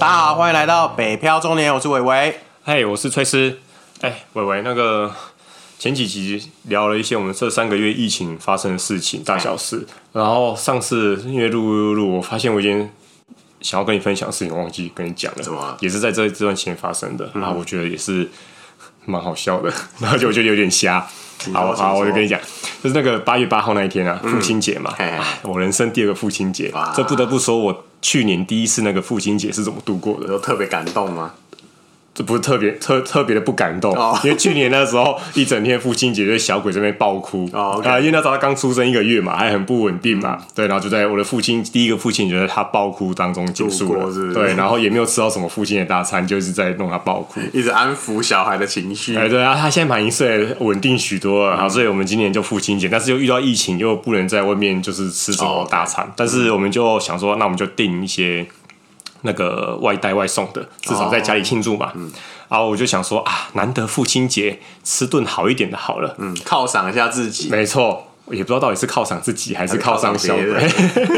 大家好，欢迎来到北漂中年，我是伟伟。嘿，我是崔斯。哎，伟伟，那个前几集聊了一些我们这三个月疫情发生的事情，大小事。然后上次因为录录录，我发现我已经想要跟你分享的事情，忘记跟你讲了。什么？也是在这这段期间发生的。然后我觉得也是蛮好笑的，然后就我觉得有点瞎。好好，我就跟你讲，就是那个八月八号那一天啊，父亲节嘛。我人生第二个父亲节，这不得不说我。去年第一次那个父亲节是怎么度过的？有特别感动吗？这不是特别特特别的不感动，oh. 因为去年那时候一整天父亲节，就小鬼这边爆哭啊，oh, okay. 因为那时候他刚出生一个月嘛，还很不稳定嘛，嗯、对，然后就在我的父亲第一个父亲节，他爆哭当中结束了，是是对，然后也没有吃到什么父亲的大餐，就是在弄他爆哭，一直安抚小孩的情绪。哎，对啊，他现在满一岁，稳定许多了，好，所以我们今年就父亲节，但是又遇到疫情，又不能在外面就是吃什么大餐，oh. 但是我们就想说，那我们就订一些。那个外带外送的，至少在家里庆祝嘛。嗯，然后我就想说啊，难得父亲节吃顿好一点的，好了。嗯，犒赏一下自己。没错，也不知道到底是犒赏自己还是犒赏小鬼。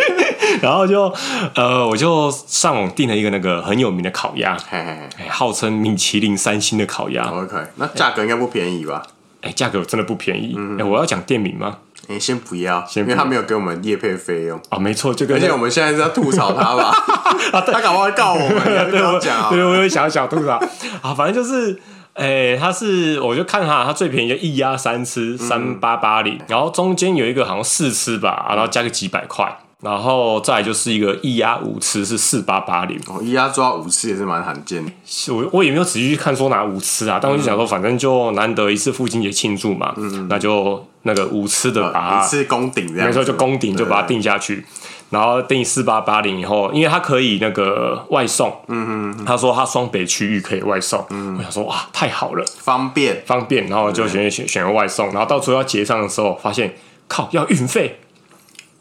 然后就呃，我就上网订了一个那个很有名的烤鸭，嘿嘿嘿，号称米其林三星的烤鸭。OK，那价格应该不便宜吧？哎，价格真的不便宜。哎，我要讲店名吗？你先不要，因为他没有给我们业配费用。啊，没错，就跟而且我们现在是要吐槽他吧，他搞不好告我们，对我讲，对，我有想想吐槽。啊，反正就是，哎，他是，我就看他，他最便宜就一压三吃三八八零，然后中间有一个好像四吃吧，然后加个几百块。然后再来就是一个一鸭五次是四八八零。哦，一鸭抓五次也是蛮罕见。的。我我也没有仔细去看说哪五次啊，但我就想说，反正就难得一次父亲节庆祝嘛，嗯，那就那个五次的把它一次攻顶这样，没错，就攻顶就把它定下去，然后定四八八零以后，因为它可以那个外送，嗯嗯，他说他双北区域可以外送，嗯，我想说哇太好了，方便。方便，然后就选选选个外送，然后到时候要结账的时候，发现靠要运费。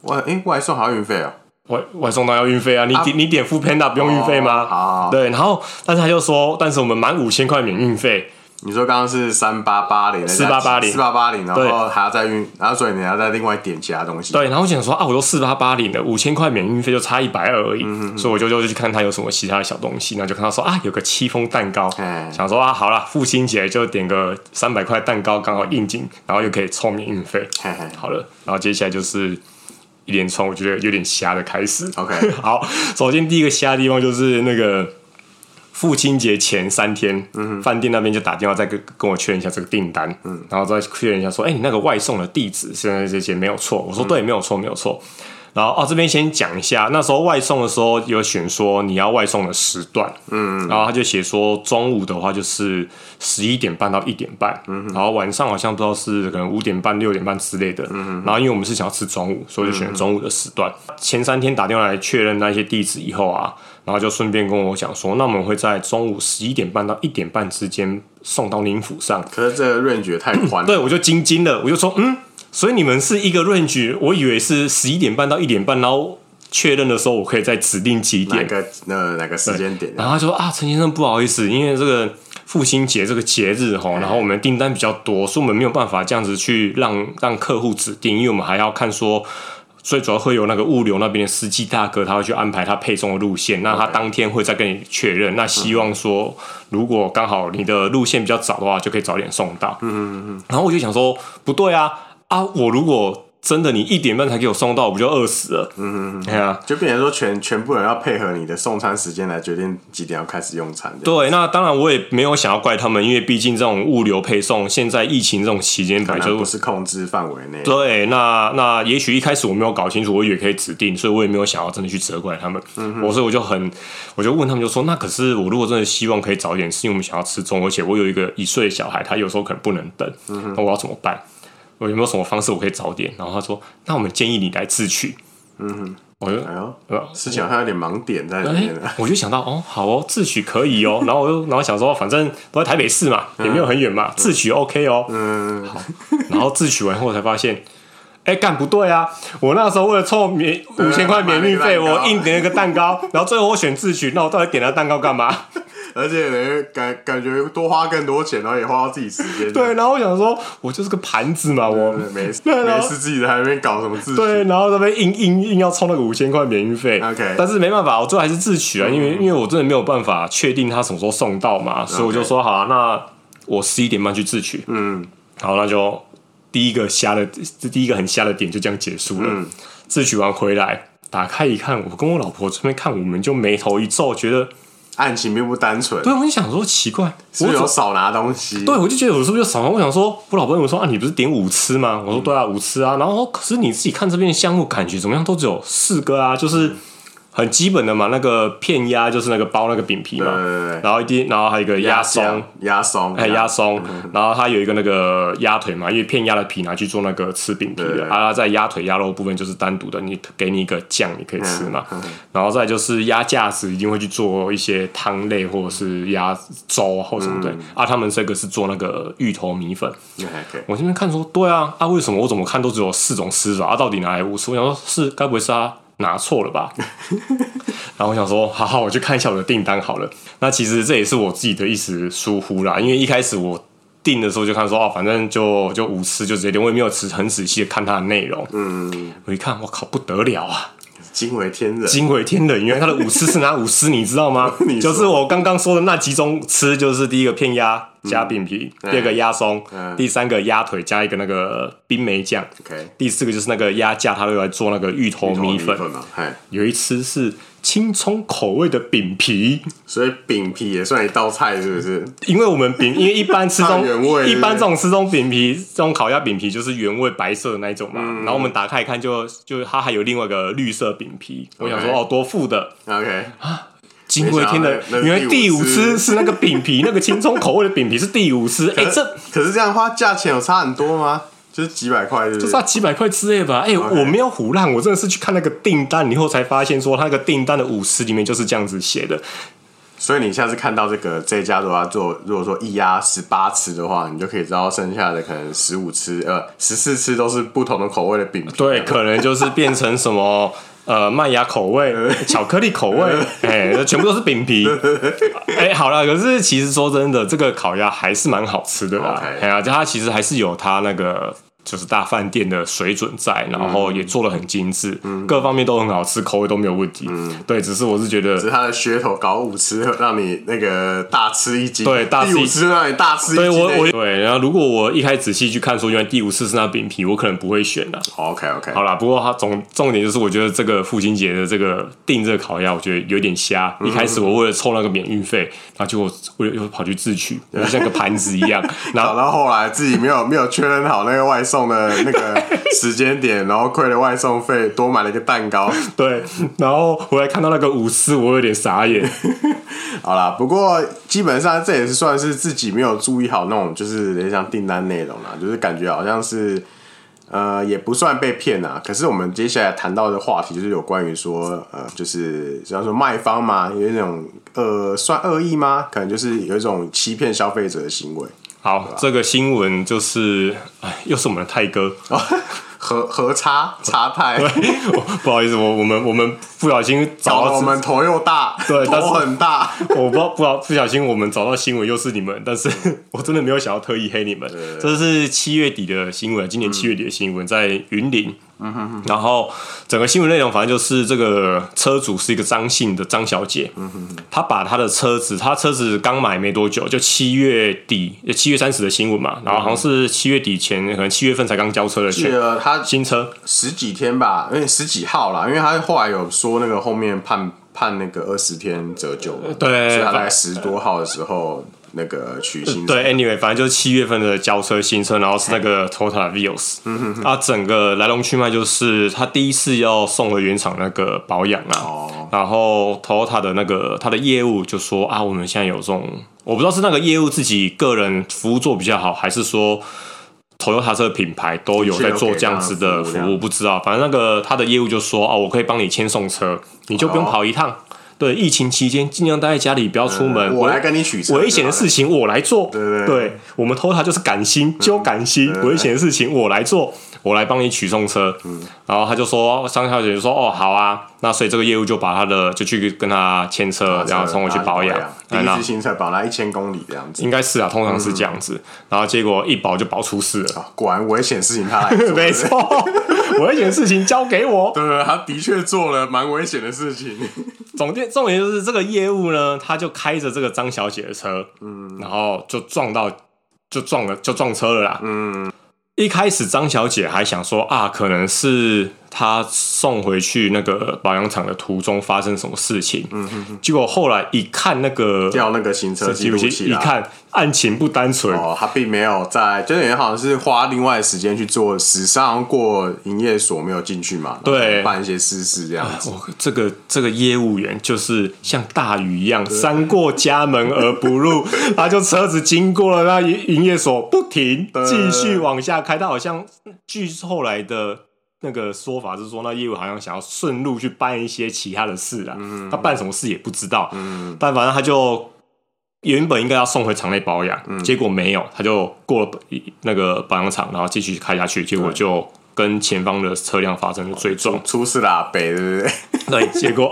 外哎，外送还要运费啊？外外送当然要运费啊！你点你点 Foodpanda 不用运费吗？好，对，然后但是他就说，但是我们满五千块免运费。你说刚刚是三八八零，四八八零，四八八零，然后还要再运，然后所以你要再另外点其他东西。对，然后我想说啊，我都四八八零了，五千块免运费就差一百二而已，所以我就就去看他有什么其他的小东西，然后就看到说啊，有个戚风蛋糕，想说啊，好了，父亲节就点个三百块蛋糕刚好应景，然后又可以凑免运费，嘿嘿好了，然后接下来就是。一连串我觉得有点瞎的开始。OK，好，首先第一个瞎的地方就是那个父亲节前三天，嗯，饭店那边就打电话再跟跟我确认一下这个订单，嗯，然后再确认一下说，哎、欸，你那个外送的地址现在这些没有错。我说对，没有错，没有错。然后哦，这边先讲一下，那时候外送的时候有选说你要外送的时段，嗯，然后他就写说中午的话就是十一点半到一点半，嗯，然后晚上好像不知道是可能五点半六点半之类的，嗯，然后因为我们是想要吃中午，所以就选中午的时段。前三天打电话来确认那些地址以后啊，然后就顺便跟我讲说，那我们会在中午十一点半到一点半之间送到您府上。可是这个 range 太宽了，对，我就惊惊了，我就说嗯。所以你们是一个 range，我以为是十一点半到一点半，然后确认的时候我可以再指定几点，哪个那哪个时间点？然后他说啊，陈先生不好意思，因为这个父亲节这个节日哈，然后我们订单比较多，所以我们没有办法这样子去让让客户指定，因为我们还要看说，最主要会有那个物流那边的司机大哥，他会去安排他配送的路线，那他当天会再跟你确认。那希望说，如果刚好你的路线比较早的话，就可以早点送到。嗯嗯嗯。然后我就想说，不对啊。啊！我如果真的你一点半才给我送到，我不就饿死了？嗯哼哼，对啊，就变成说全全部人要配合你的送餐时间来决定几点要开始用餐。对，那当然我也没有想要怪他们，因为毕竟这种物流配送，现在疫情这种期间本来就不是控制范围内。对，那那也许一开始我没有搞清楚，我以为可以指定，所以我也没有想要真的去责怪他们。嗯哼，我所以我就很，我就问他们，就说那可是我如果真的希望可以早一点，是因为我们想要吃中，而且我有一个一岁的小孩，他有时候可能不能等，嗯哼，那我要怎么办？我有没有什么方式我可以早点？然后他说：“那我们建议你来自取。”嗯哼，我就哎呦，思想还有点盲点在里面。我就想到哦，好哦，自取可以哦。然后我就然后想说，反正都在台北市嘛，也没有很远嘛，自取 OK 哦。嗯，好。然后自取完后才发现，哎，干不对啊！我那时候为了凑免五千块免运费，我硬点了个蛋糕，然后最后我选自取，那我到底点了蛋糕干嘛？而且感感觉多花更多钱，然后也花到自己时间。对，然后我想说，我就是个盘子嘛，我没事，没事，自己在那边搞什么自取？对，然后那边硬硬硬要充那个五千块免运费。OK，但是没办法，我最后还是自取啊，因为因为我真的没有办法确定他什么时候送到嘛，所以我就说好啊，那我十一点半去自取。嗯，好，那就第一个瞎的，这第一个很瞎的点就这样结束了。自取完回来。打开一看，我跟我老婆这边看，我们就眉头一皱，觉得案情并不单纯。对，我就想说奇怪，是不是有少拿东西？对，我就觉得我是不是就少拿？我想说，我老婆跟我说啊，你不是点五次吗？我说对啊，五次啊。然后可是你自己看这边的项目，感觉怎么样？都只有四个啊，就是。很基本的嘛，那个片鸭就是那个包那个饼皮嘛，对对对，然后一滴，然后还有一个鸭松，鸭松，还有鸭松，然后它有一个那个鸭腿嘛，因为片鸭的皮拿去做那个吃饼皮的，啊，在鸭腿鸭肉部分就是单独的，你给你一个酱你可以吃嘛，嗯嗯、然后再就是鸭架子一定会去做一些汤类或者是鸭粥或什么的，嗯、啊，他们这个是做那个芋头米粉，嗯、我这边看说，对啊，啊，为什么我怎么看都只有四种吃法，啊，到底哪来五吃？我想说是该不会是啊？拿错了吧？然后我想说，好好，我去看一下我的订单好了。那其实这也是我自己的一时疏忽啦，因为一开始我订的时候就看说，哦，反正就就五次就直接点，我也没有很很仔细的看它的内容。嗯，我一看，我靠，不得了啊！惊为天人，惊为天人，因为他的五吃是哪五吃，你知道吗？就是我刚刚说的那几种吃，就是第一个片鸭。加饼皮，第二个鸭松，第三个鸭腿加一个那个冰梅酱，OK，，第四个就是那个鸭架，他都来做那个芋头米粉。有一次是青葱口味的饼皮，所以饼皮也算一道菜，是不是？因为我们饼，因为一般吃这种 一般这种吃这种饼皮，这种烤鸭饼皮就是原味白色的那一种嘛。然后我们打开一看，就就它还有另外一个绿色饼皮。我想说哦，多富的。OK 惊为天人，原来第五吃是那个饼皮，那个青葱口味的饼皮是第五吃。哎，这可是这样的话，价钱有差很多吗？就是几百块，就差几百块之类吧。哎，我没有胡乱，我真的是去看那个订单以后才发现，说他那个订单的五十里面就是这样子写的。所以你下次看到这个这家如果要做，如果说一压十八吃的话，你就可以知道剩下的可能十五吃，呃，十四吃都是不同的口味的饼皮。对，可能就是变成什么。呃，麦芽口味、巧克力口味，哎、欸，全部都是饼皮。哎、欸，好了，可是其实说真的，这个烤鸭还是蛮好吃的啦。哎呀 Okay.，它其实还是有它那个。就是大饭店的水准在，然后也做的很精致，嗯、各方面都很好吃，口味都没有问题。嗯，对，只是我是觉得，只是他的噱头搞五吃，让你那个大吃一惊。对，大吃一惊让你大吃一惊。对，我我对，然后如果我一开始仔细去看，说原来第五次是那饼皮，我可能不会选的。OK OK，好啦，不过它总重点就是，我觉得这个父亲节的这个订这个烤鸭，我觉得有点瞎。嗯、一开始我为了凑那个免运费，然后结果我又跑去自取，就像个盘子一样。然后到后来自己没有没有确认好那个外送的那个。时间点，然后亏了外送费，多买了一个蛋糕。对，然后回来看到那个五四，我有点傻眼。好啦，不过基本上这也是算是自己没有注意好那种，就是像订单内容啦，就是感觉好像是呃，也不算被骗啊。可是我们接下来谈到的话题就是有关于说，呃，就是像说卖方嘛，有一种呃，算恶意吗？可能就是有一种欺骗消费者的行为。好，这个新闻就是，哎，又是我们的泰哥，和和差差派，对，不好意思，我我们我们不小心找到我们头又大，对，头很大，我不知道不好不小心我们找到新闻又是你们，但是 我真的没有想要特意黑你们，这是七月底的新闻，今年七月底的新闻，在云林。嗯哼哼，然后整个新闻内容反正就是这个车主是一个张姓的张小姐，嗯哼哼，她把她的车子，她车子刚买没多久，就七月底，七月三十的新闻嘛，然后好像是七月底前，可能七月份才刚交车的，去了她新车？十几天吧，因为十几号啦，因为他后来有说那个后面判判那个二十天折旧，对，所以他在十多号的时候。那个取新车。对，anyway，反正就是七月份的交车新车，然后是那个 Toyota Vios，嗯哼哼，啊，整个来龙去脉就是他第一次要送回原厂那个保养啊，哦，然后 Toyota 的那个他的业务就说啊，我们现在有这种，我不知道是那个业务自己个人服务做比较好，还是说 Toyota 这个品牌都有在做这样子的服务，不知道，反正那个他的业务就说哦，我可以帮你签送车，你就不用跑一趟。对，疫情期间尽量待在家里，不要出门。我来跟你取车，危险的事情我来做。对对对，我们 Toyota 就是敢心，就敢心。危险的事情我来做。我来帮你取送车。嗯，然后他就说，张小姐就说，哦，好啊，那所以这个业务就把他的就去跟他牵车，然后送我去保养。第一次新车保了一千公里这样子，应该是啊，通常是这样子。嗯、然后结果一保就保出事了，果然危险事情他来做，没错，危险事情交给我。对，他的确做了蛮危险的事情。总点重点就是这个业务呢，他就开着这个张小姐的车，嗯，然后就撞到，就撞了，就撞车了啦，嗯。一开始张小姐还想说啊，可能是。他送回去那个保养厂的途中发生什么事情？嗯结果后来一看那个调那个行车记录器，一看案情不单纯哦，他并没有在，就是人好像是花另外的时间去做，史上过营业所没有进去嘛，对，办一些私事这样子。哦、这个这个业务员就是像大雨一样三过家门而不入，他就车子经过了那营业所不停，继续往下开，他好像据后来的。那个说法是说，那业务好像想要顺路去办一些其他的事啊。嗯、他办什么事也不知道。嗯、但反正他就原本应该要送回厂内保养，嗯、结果没有，他就过了那个保养厂，然后继续开下去，结果就跟前方的车辆发生了追撞，出事了，北对不对？对，结果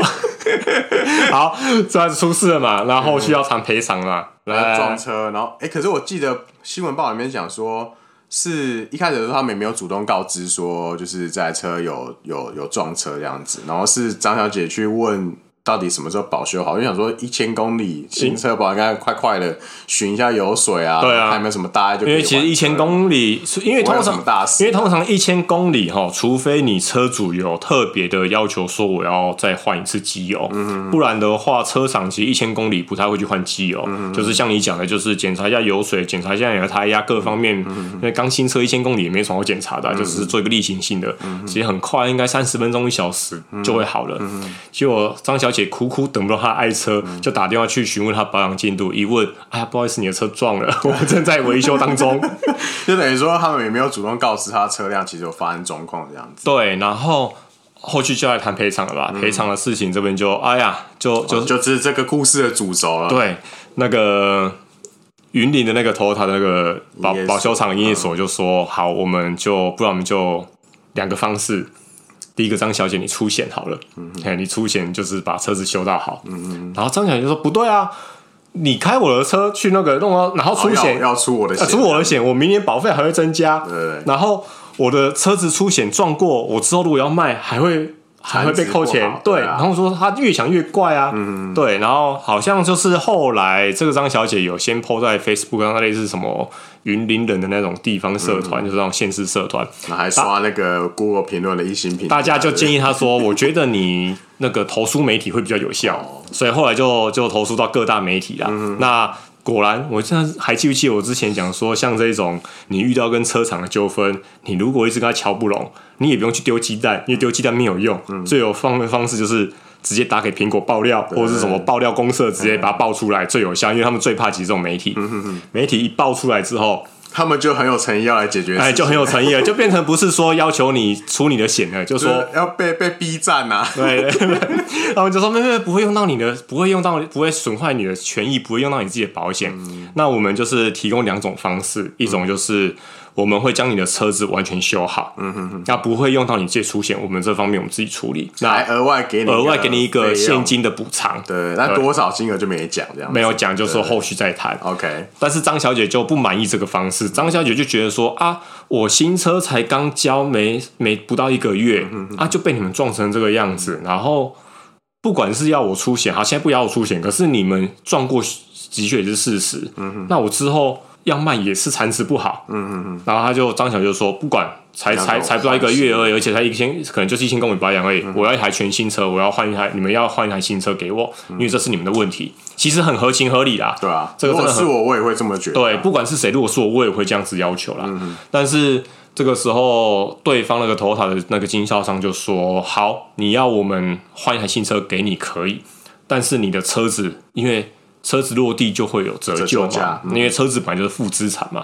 好，这样子出事了嘛？然后后续要谈赔偿嘛？嗯、来撞车，然后哎、欸，可是我记得新闻报里面讲说。是一开始的时候，他们也没有主动告知说，就是这台车有有有撞车这样子，然后是张小姐去问。到底什么时候保修好？就想说一千公里新车保应该快快的巡一下油水啊，对啊，还有没有什么大碍？就因为其实一千公里，因为通常因为通常一千公里哈，除非你车主有特别的要求说我要再换一次机油，嗯，不然的话车厂其实一千公里不太会去换机油，嗯，就是像你讲的，就是检查一下油水，检查一下你的胎压各方面，嗯，因为刚新车一千公里也没什么好检查的，啊，就只是做一个例行性的，嗯，其实很快，应该三十分钟一小时就会好了。嗯，结果张小姐。也苦苦等不到他爱车，就打电话去询问他保养进度。一问，哎呀，不好意思，你的车撞了，我们正在维修当中。就等于说，他们也没有主动告知他车辆其实有发生状况这样子。对，然后后续就来谈赔偿了吧？赔偿、嗯、的事情这边就，哎呀，就就、哦、就是这个故事的主轴了。对，那个云林的那个 Toyota 那个保保修厂营业所就说，嗯、好，我们就不然我们就两个方式。第一个张小姐，你出险好了，嗯哼，你出险就是把车子修到好，然后张小姐就说不对啊，你开我的车去那个弄啊，然后出险、哦、要，要出我的险，出我的险，我明年保费还会增加，然后我的车子出险撞过，我之后如果要卖还会。还会被扣钱，对，然后说他越想越怪啊，嗯，对，然后好像就是后来这个张小姐有先 po 在 Facebook 上，类似什么云林人的那种地方社团，就是那种县市社团，还刷那个 Google 评论的一星评，大家就建议他说，我觉得你那个投诉媒体会比较有效，所以后来就就投诉到各大媒体啊，那。果然，我现在还记不记得我之前讲说，像这种你遇到跟车厂的纠纷，你如果一直跟他瞧不拢，你也不用去丢鸡蛋，因为丢鸡蛋没有用。嗯、最有方的方式就是直接打给苹果爆料，或者是什么爆料公社，直接把它爆出来最有效，因为他们最怕其实这种媒体。嗯、哼哼媒体一爆出来之后。他们就很有诚意要来解决，哎，就很有诚意了，就变成不是说要求你出你的险了，就说要被被逼战呐、啊。对，他们就说没没不会用到你的，不会用到，不会损坏你的权益，不会用到你自己的保险。嗯、那我们就是提供两种方式，一种就是。嗯我们会将你的车子完全修好，嗯哼哼，那不会用到你这出险，我们这方面我们自己处理，那额外给你额外给你一个现金的补偿，对，那多少金额就没讲这样，没有讲就说后续再谈，OK。但是张小姐就不满意这个方式，张小姐就觉得说啊，我新车才刚交没没不到一个月，嗯、哼哼。啊就被你们撞成这个样子，然后不管是要我出险，好，现在不要我出险，可是你们撞过的确也是事实，嗯哼，那我之后。要卖也是残值不好，嗯嗯嗯，然后他就张小就说，不管才才才不到一个月而已，而且才一千，可能就是一千公里保养而已。我要一台全新车，我要换一台，你们要换一台新车给我，因为这是你们的问题，其实很合情合理啦。对啊，这个真的是我，我也会这么觉得。对，不管是谁，如果是我，我也会这样子要求啦。但是这个时候，对方那个 Toyota 的那个经销商就说：“好，你要我们换一台新车给你可以，但是你的车子因为。”车子落地就会有折旧嘛，因为车子本来就是负资产嘛。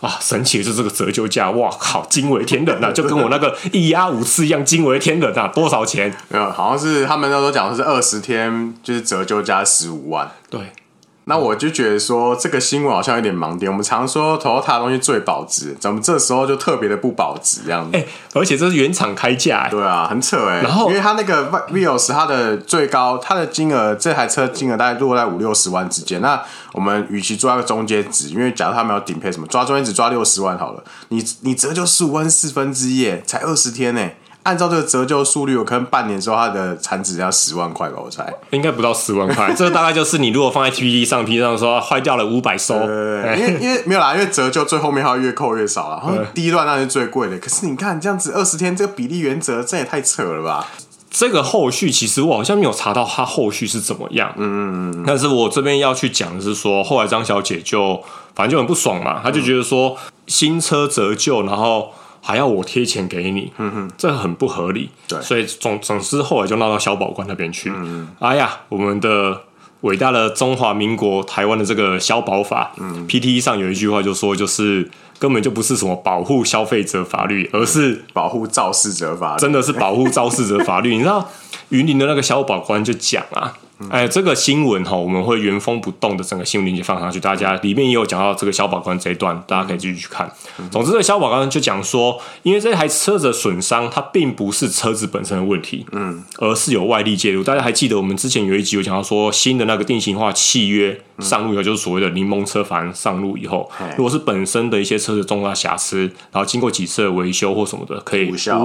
啊，神奇的就是这个折旧价，哇靠，惊为天人呐！就跟我那个一压五次一样，惊为天人呐！多少钱？没有，好像是他们那时候讲的是二十天，就是折旧价十五万。对，那我就觉得说这个新闻好像有点盲点。我们常说 Toyota 的东西最保值，怎么这时候就特别的不保值这样子？哎、欸，而且这是原厂开价、欸，对啊，很扯哎、欸。然后，因为它那个 Vios 它的最高它的金额，这台车金额大概落在五六十万之间。那我们与其抓个中间值，因为假如他没有顶配什么，抓中间值抓六十万好了。你你折就十五万四分之一，才二十天呢、欸。按照这个折旧速率，我可能半年之后它的产值要十万块吧，我猜。应该不到十万块，这个大概就是你如果放在 TPT 上，P 上说坏掉了五百收。对对对，因为因为没有啦，因为折旧最后面它会越扣越少了。然后第一段那是最贵的，可是你看这样子二十天这个比例原则，这也太扯了吧？这个后续其实我好像没有查到它后续是怎么样。嗯嗯嗯。但是我这边要去讲的是说，后来张小姐就反正就很不爽嘛，她就觉得说新车折旧，然后。还要我贴钱给你，嗯哼，这很不合理。对，所以总总之后来就闹到消保官那边去。嗯，哎呀，我们的伟大的中华民国台湾的这个消保法，嗯，PTE 上有一句话就说，就是根本就不是什么保护消费者法律，而是保护肇事者法律，真的是保护肇事者法律。你知道云林的那个消保官就讲啊。哎，这个新闻哈，我们会原封不动的整个新闻链接放上去，大家里面也有讲到这个消保官这一段，大家可以继续去看。总之，这个消保官就讲说，因为这台车子的损伤，它并不是车子本身的问题，嗯，而是有外力介入。大家还记得我们之前有一集有讲到说，新的那个定型化契约上路以后，就是所谓的柠檬车法案上路以后，如果是本身的一些车子重大瑕疵，然后经过几次的维修或什么的，可以无条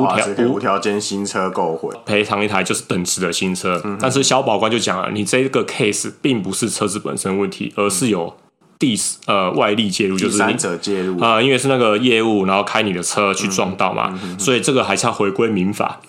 无条件新车购回，赔偿一台就是等值的新车。但是消保官就讲了。你这个 case 并不是车子本身问题，而是有第呃外力介入，就是第三者介入啊、呃，因为是那个业务，然后开你的车去撞到嘛，所以这个还是要回归民法。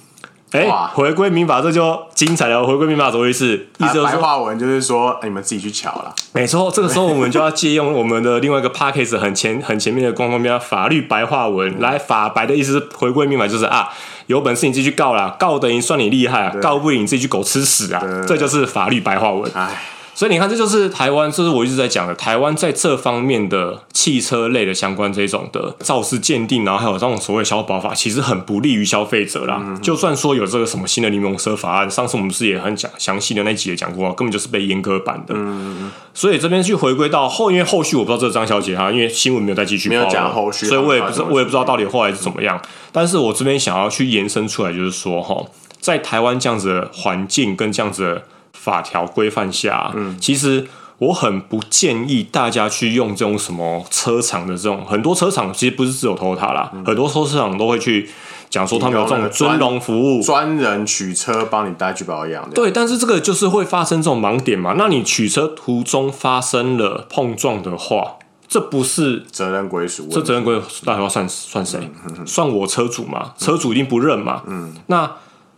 哎，回归民法这就精彩了。回归民法什么意思？意思就是白话文就是说，你们自己去瞧了。没错，这个时候我们就要借用我们的另外一个 p a c k a g e 很前 很前面的官方标法律白话文来法白的意思是回归民法，就是啊。有本事你自己去告啦，告得赢算你厉害啊，告不赢你自己去狗吃屎啊，这就是法律白话文。唉，所以你看，这就是台湾，这是我一直在讲的，台湾在这方面的汽车类的相关这种的肇事鉴定，然后还有这种所谓消保法，其实很不利于消费者啦。嗯、就算说有这个什么新的柠檬车法案，上次我们不是也很讲详细的那集也讲过，根本就是被阉割版的。嗯所以这边去回归到后，因为后续我不知道这个张小姐哈，因为新闻没有再继续报，没有讲后续，所以我也不知我也不知道到底后来是怎么样。但是我这边想要去延伸出来，就是说哈，在台湾这样子的环境跟这样子的法条规范下，嗯，其实我很不建议大家去用这种什么车厂的这种，很多车厂其实不是只有 Toyota 啦，嗯、很多车厂都会去。讲说他们有这种尊荣服务，专人取车帮你带去保养。对，但是这个就是会发生这种盲点嘛？那你取车途中发生了碰撞的话，这不是责任归属？这责任归属到底要算算谁？嗯、算我车主嘛？车主一定不认嘛？嗯，那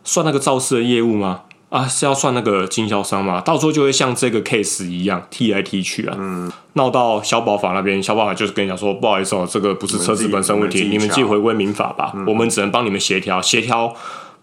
算那个肇事的业务吗？啊，是要算那个经销商嘛？到时候就会像这个 case 一样踢来踢去啊，嗯，闹到消保法那边，消保法就是跟你讲说，不好意思哦，这个不是车子本身问题，你们，你们自己回归民法吧，嗯、我们只能帮你们协调，协调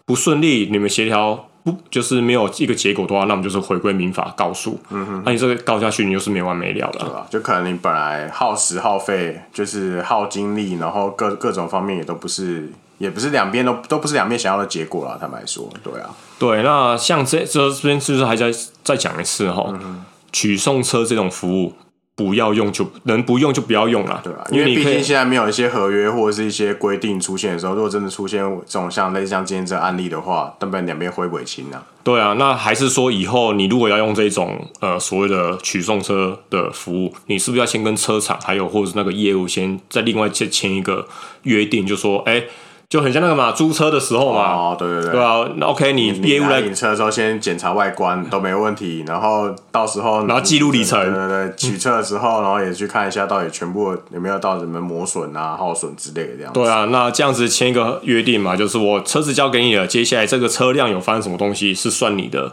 不顺利，你们协调不就是没有一个结果的话，那我们就是回归民法告诉，嗯哼，那你这个告下去，你就是没完没了了，对吧？就可能你本来耗时耗费，就是耗精力，然后各各种方面也都不是。也不是两边都都不是两边想要的结果啦，坦白说，对啊，对，那像这这这边是不是还在再讲一次哈？嗯、哼取送车这种服务不要用就能不用就不要用了，对啊，因为毕竟现在没有一些合约或者是一些规定出现的时候，如果真的出现这种像类似像今天这案例的话，那不然两边会不会清啊？对啊，那还是说以后你如果要用这种呃所谓的取送车的服务，你是不是要先跟车厂还有或者是那个业务先再另外签签一个约定，就说哎。欸就很像那个嘛，租车的时候嘛，哦，对对对，对啊，那 OK，你业务来领车的时候先检查外观都没问题，然后到时候然后记录里程，对对对，取车的时候，然后也去看一下到底全部有没有到什么磨损啊、耗损之类的这样。对啊，那这样子签一个约定嘛，就是我车子交给你了，接下来这个车辆有发生什么东西是算你的，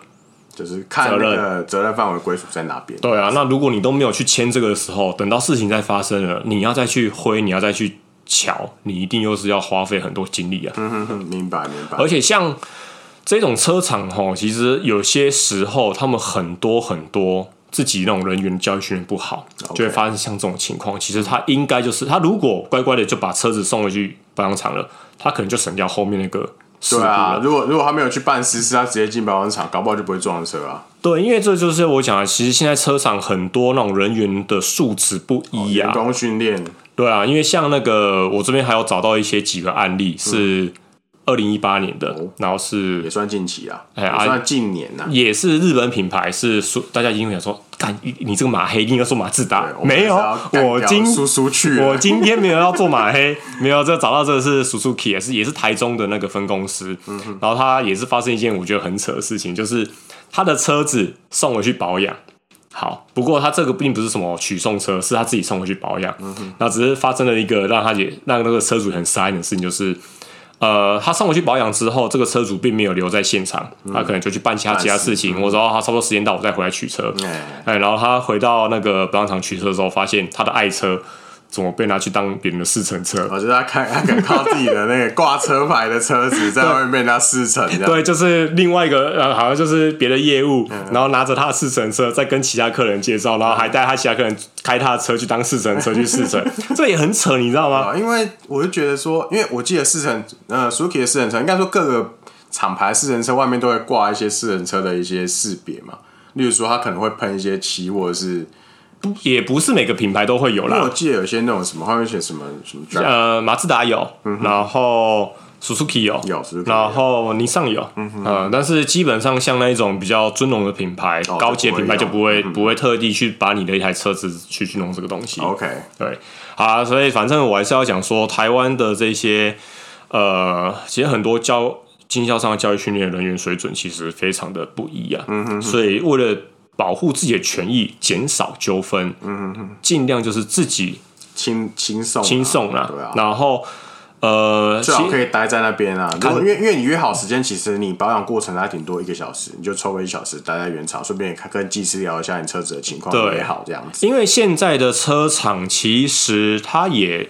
就是看那个责任范围归属在哪边。对啊，那如果你都没有去签这个的时候，等到事情再发生了，你要再去挥，你要再去。巧，你一定又是要花费很多精力啊！嗯哼哼，明白明白。而且像这种车厂哈，其实有些时候他们很多很多自己那种人员教育训练不好.就会发生像这种情况。其实他应该就是他如果乖乖的就把车子送回去保养厂了，他可能就省掉后面那个。对啊，如果如果他没有去办实事，他直接进保养厂，搞不好就不会撞车啊。对，因为这就是我讲的，其实现在车厂很多那种人员的素质不一啊，员工训练。对啊，因为像那个我这边还有找到一些几个案例是二零一八年的，哦、然后是也算近期啊，哎，也算近年呐、啊，也是日本品牌，是说大家一定会想说，干你这个马黑，应该说马自达，没有，我今叔叔去我今天没有要做马黑，没有，这找到这个是 Suzuki，也是也是台中的那个分公司，嗯、然后他也是发生一件我觉得很扯的事情，就是他的车子送回去保养。好，不过他这个并不是什么取送车，是他自己送回去保养。那只是发生了一个让他也让那个车主很傻眼的事情，就是，呃，他送回去保养之后，这个车主并没有留在现场，嗯、他可能就去办其他其他事情。嗯、我说他差不多时间到，我再回来取车。哎、嗯，然后他回到那个保养厂取车的时候，发现他的爱车。怎么被拿去当别人的试乘车？我觉得他开，他靠自己的那个挂车牌的车子 在外面被人家试乘。对，就是另外一个，呃，好像就是别的业务，嗯、然后拿着他的试乘车在跟其他客人介绍，然后还带他其他客人开他的车去当试乘车去试乘，这也很扯，你知道吗？因为我就觉得说，因为我记得试乘，呃，Suzuki 的试乘车，应该说各个厂牌试乘车外面都会挂一些试乘车的一些识别嘛，例如说他可能会喷一些漆，或者是。也不是每个品牌都会有啦。我记得有些那种什么，后面写什么什么，呃，马自达有，嗯、然后 Suzuki 有，有，然后尼桑有，嗯哼。呃，但是基本上像那一种比较尊荣的品牌、哦、高级品牌就不会、嗯、不会特地去把你的一台车子去去弄这个东西。OK，对，好啊，所以反正我还是要讲说，台湾的这些呃，其实很多教经销商的教育训练人员水准其实非常的不一样，嗯哼哼，所以为了。保护自己的权益，减少纠纷，嗯嗯，尽量就是自己轻轻松轻松啦，对啊。然后，呃，最好可以待在那边啊。如果因为因为你约好时间，其实你保养过程还挺多一个小时，你就抽个一小时待在原厂，顺便也跟技师聊一下你车子的情况，对，也好这样子。因为现在的车厂其实它也。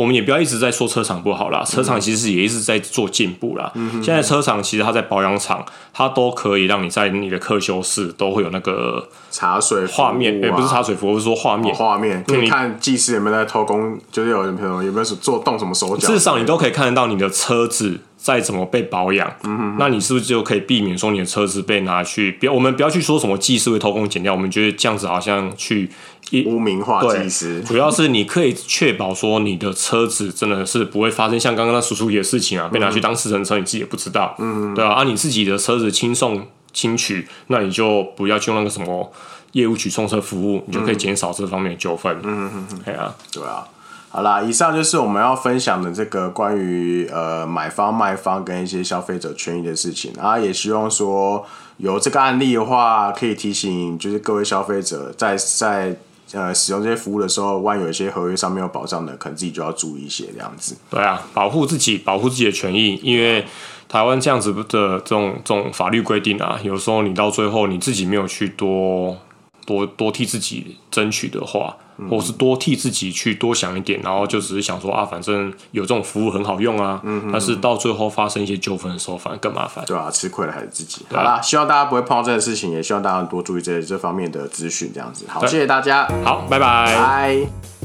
我们也不要一直在说车厂不好啦，车厂其实也一直在做进步啦。嗯、哼现在车厂其实它在保养厂，它都可以让你在你的客修室都会有那个茶水画面，也、啊欸、不是茶水服务，是说画面，画面可以看技师有没有在偷工，就是有人朋友有没有做动什么手脚，至少你都可以看得到你的车子。再怎么被保养，嗯、哼哼那你是不是就可以避免说你的车子被拿去？不要，我们不要去说什么技师会偷工减料，我们觉得这样子好像去污名化技师。主要是你可以确保说你的车子真的是不会发生像刚刚那叔叔的事情啊，被拿去当试乘车，你自己也不知道，嗯，对啊，啊，你自己的车子轻送轻取，那你就不要去用那个什么业务取送车服务，你就可以减少这方面的纠纷。嗯嗯嗯，对啊，对啊。好啦，以上就是我们要分享的这个关于呃买方卖方跟一些消费者权益的事情啊，也希望说有这个案例的话，可以提醒就是各位消费者在在呃使用这些服务的时候，万一有一些合约上面有保障的，可能自己就要注意一些这样子。对啊，保护自己，保护自己的权益，因为台湾这样子的这种这种法律规定啊，有时候你到最后你自己没有去多多多替自己争取的话。或是多替自己去多想一点，然后就只是想说啊，反正有这种服务很好用啊。嗯哼哼，但是到最后发生一些纠纷的时候，反而更麻烦。对啊，吃亏了还是自己。好啦，希望大家不会碰到这个事情，也希望大家多注意这这方面的资讯，这样子。好，谢谢大家。好，拜拜。拜。